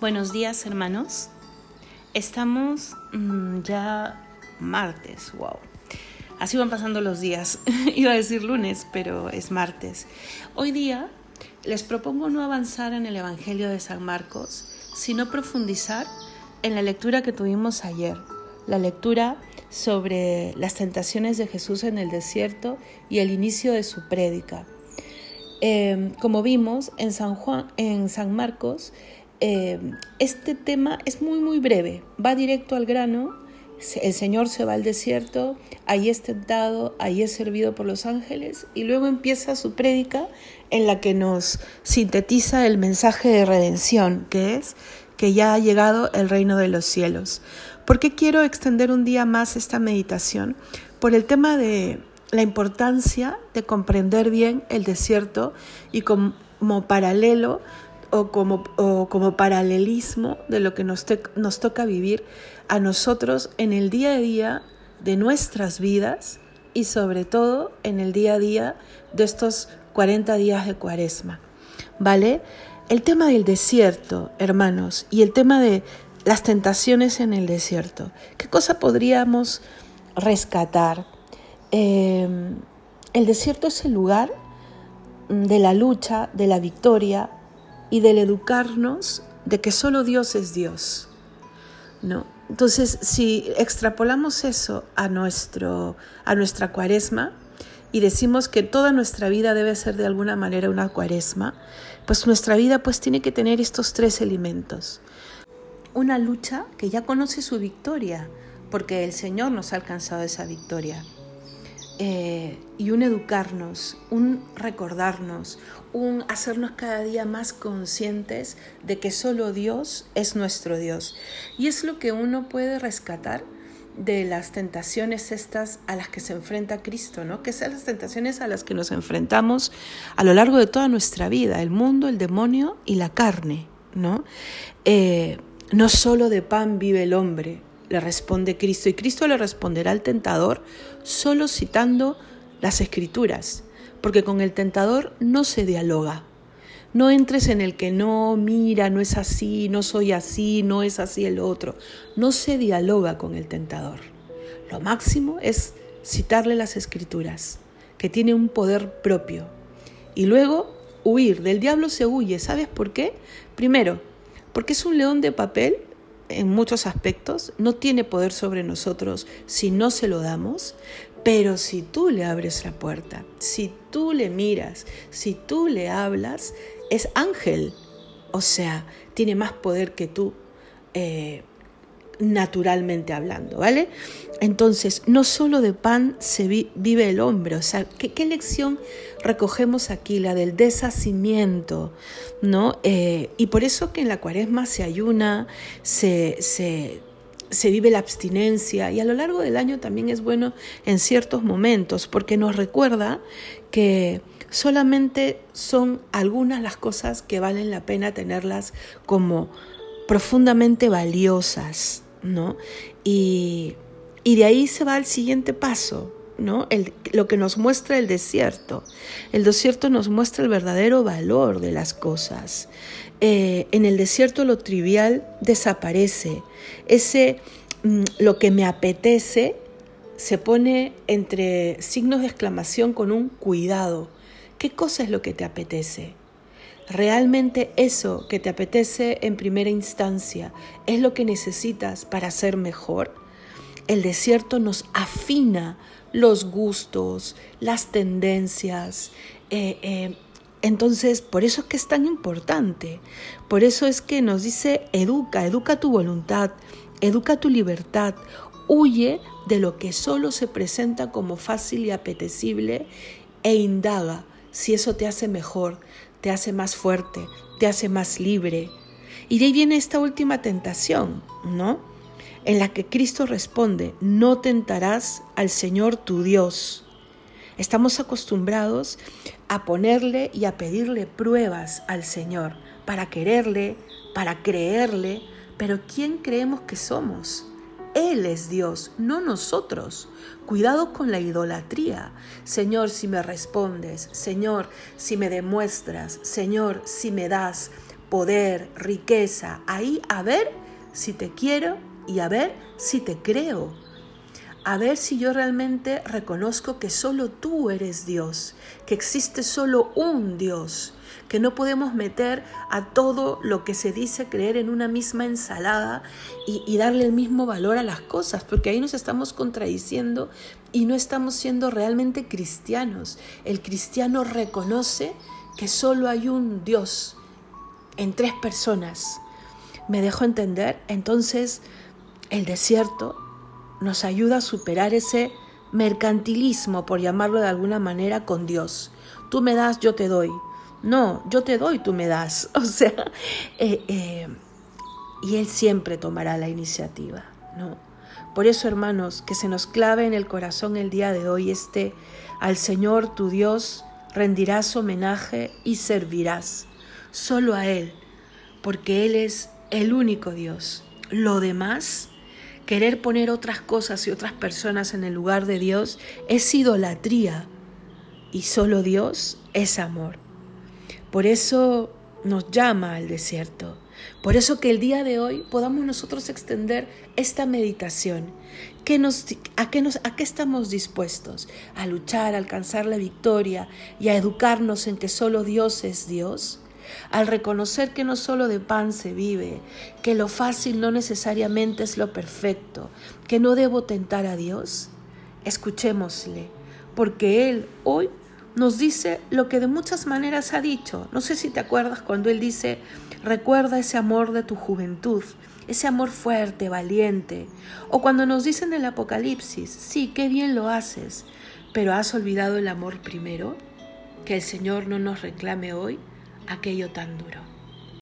Buenos días hermanos. Estamos mmm, ya martes, wow. Así van pasando los días. Iba a decir lunes, pero es martes. Hoy día les propongo no avanzar en el Evangelio de San Marcos, sino profundizar en la lectura que tuvimos ayer, la lectura sobre las tentaciones de Jesús en el desierto y el inicio de su prédica. Eh, como vimos en San Juan, en San Marcos, eh, este tema es muy muy breve, va directo al grano. El Señor se va al desierto, ahí es tentado, ahí es servido por los ángeles y luego empieza su prédica en la que nos sintetiza el mensaje de redención, que es que ya ha llegado el reino de los cielos. ¿Por qué quiero extender un día más esta meditación? Por el tema de la importancia de comprender bien el desierto y como paralelo o como, como paralelismo de lo que nos, toca vivir a nosotros en el día a día de nuestras vidas y sobre todo en el día a día de estos 40 días de cuaresma. ¿Vale? El tema del desierto, hermanos, y el tema de las tentaciones en el desierto. ¿Qué cosa podríamos rescatar? Eh, el desierto es el lugar de la lucha, de la victoria, y del educarnos de que solo Dios es Dios. ¿no? Entonces, si extrapolamos eso a, nuestro, a nuestra cuaresma y decimos que toda nuestra vida debe ser de alguna manera una cuaresma, pues nuestra vida pues tiene que tener estos tres elementos. Una lucha que ya conoce su victoria, porque el Señor nos ha alcanzado esa victoria. Eh, y un educarnos, un recordarnos, un hacernos cada día más conscientes de que solo Dios es nuestro Dios. Y es lo que uno puede rescatar de las tentaciones estas a las que se enfrenta Cristo, ¿no? Que son las tentaciones a las que nos enfrentamos a lo largo de toda nuestra vida, el mundo, el demonio y la carne, ¿no? Eh, no solo de pan vive el hombre, le responde Cristo. Y Cristo le responderá al tentador solo citando las escrituras, porque con el tentador no se dialoga. No entres en el que no, mira, no es así, no soy así, no es así el otro. No se dialoga con el tentador. Lo máximo es citarle las escrituras, que tiene un poder propio. Y luego huir. Del diablo se huye. ¿Sabes por qué? Primero, porque es un león de papel en muchos aspectos, no tiene poder sobre nosotros si no se lo damos, pero si tú le abres la puerta, si tú le miras, si tú le hablas, es ángel. O sea, tiene más poder que tú. Eh, naturalmente hablando, ¿vale? Entonces, no solo de pan se vive el hombre, o sea, ¿qué, lección recogemos aquí? La del deshacimiento, ¿no? Eh, y por eso que en la cuaresma se ayuna, se, se, se vive la abstinencia y a lo largo del año también es bueno en ciertos momentos, porque nos recuerda que solamente son algunas las cosas que valen la pena tenerlas como profundamente valiosas, ¿no? Y, de ahí se va al siguiente paso, ¿no? El, lo que nos muestra el desierto. El desierto nos muestra el verdadero valor de las cosas. Eh, en el desierto lo trivial desaparece. Ese, mm, lo que me apetece, se pone entre signos de exclamación con un cuidado. ¿Qué cosa es lo que te apetece? Realmente eso que te apetece en primera instancia es lo que necesitas para ser mejor, el desierto nos afina los gustos, las tendencias. Eh, eh, entonces, por eso es que es tan importante. Por eso es que nos dice, educa, educa tu voluntad, educa tu libertad, huye de lo que solo se presenta como fácil y apetecible e indaga si eso te hace mejor, te hace más fuerte, te hace más libre. Y de ahí viene esta última tentación, ¿no? En la que Cristo responde, no tentarás al Señor tu Dios. Estamos acostumbrados a ponerle y a pedirle pruebas al Señor para quererle, para creerle, pero ¿quién creemos que somos? Él es Dios, no nosotros. Cuidado con la idolatría. Señor, si me respondes, Señor, si me demuestras, Señor, si me das, poder, riqueza, ahí a ver si te quiero y a ver si te creo. A ver si yo realmente reconozco que solo tú eres Dios, que existe solo un Dios, que no podemos meter a todo lo que se dice creer en una misma ensalada y, darle el mismo valor a las cosas, porque ahí nos estamos contradiciendo y no estamos siendo realmente cristianos. El cristiano reconoce que solo hay un Dios en tres personas. ¿Me dejo entender? Entonces, el desierto nos ayuda a superar ese mercantilismo, por llamarlo de alguna manera, con Dios. Tú me das, yo te doy. No, yo te doy, tú me das. O sea, eh, eh, y Él siempre tomará la iniciativa, ¿no? Por eso, hermanos, que se nos clave en el corazón el día de hoy este, al Señor tu Dios rendirás homenaje y servirás solo a Él, porque Él es el único Dios. Lo demás, querer poner otras cosas y otras personas en el lugar de Dios, es idolatría y solo Dios es amor. Por eso nos llama al desierto. Por eso que el día de hoy podamos nosotros extender esta meditación. nos, a, qué nos, ¿A qué estamos dispuestos? ¿A luchar, a alcanzar la victoria y a educarnos en que solo Dios es Dios? Al reconocer que no solo de pan se vive, que lo fácil no necesariamente es lo perfecto, que no debo tentar a Dios, escuchémosle, porque Él hoy nos dice lo que de muchas maneras ha dicho. No sé si te acuerdas cuando Él dice, recuerda ese amor de tu juventud, ese amor fuerte, valiente. O cuando nos dice en el Apocalipsis, sí, qué bien lo haces, pero has olvidado el amor primero. Que el Señor no nos reclame hoy aquello tan duro.